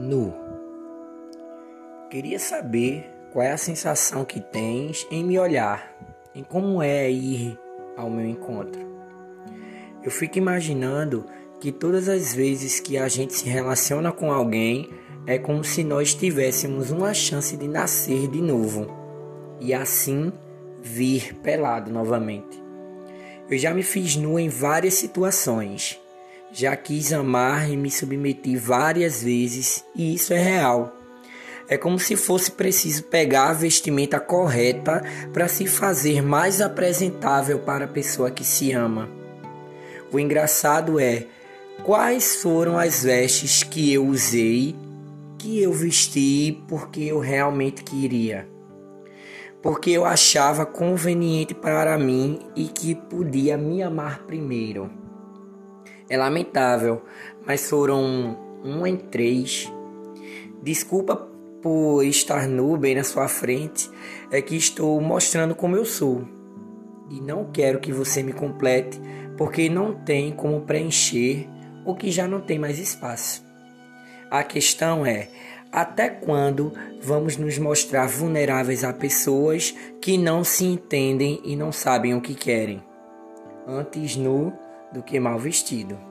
nu. Queria saber qual é a sensação que tens em me olhar, em como é ir ao meu encontro. Eu fico imaginando que todas as vezes que a gente se relaciona com alguém é como se nós tivéssemos uma chance de nascer de novo e assim vir pelado novamente. Eu já me fiz nu em várias situações já quis amar e me submeti várias vezes, e isso é real. É como se fosse preciso pegar a vestimenta correta para se fazer mais apresentável para a pessoa que se ama. O engraçado é quais foram as vestes que eu usei, que eu vesti porque eu realmente queria. Porque eu achava conveniente para mim e que podia me amar primeiro. É lamentável, mas foram um em três. Desculpa por estar nu bem na sua frente, é que estou mostrando como eu sou. E não quero que você me complete, porque não tem como preencher o que já não tem mais espaço. A questão é: até quando vamos nos mostrar vulneráveis a pessoas que não se entendem e não sabem o que querem? Antes nu do que mal vestido.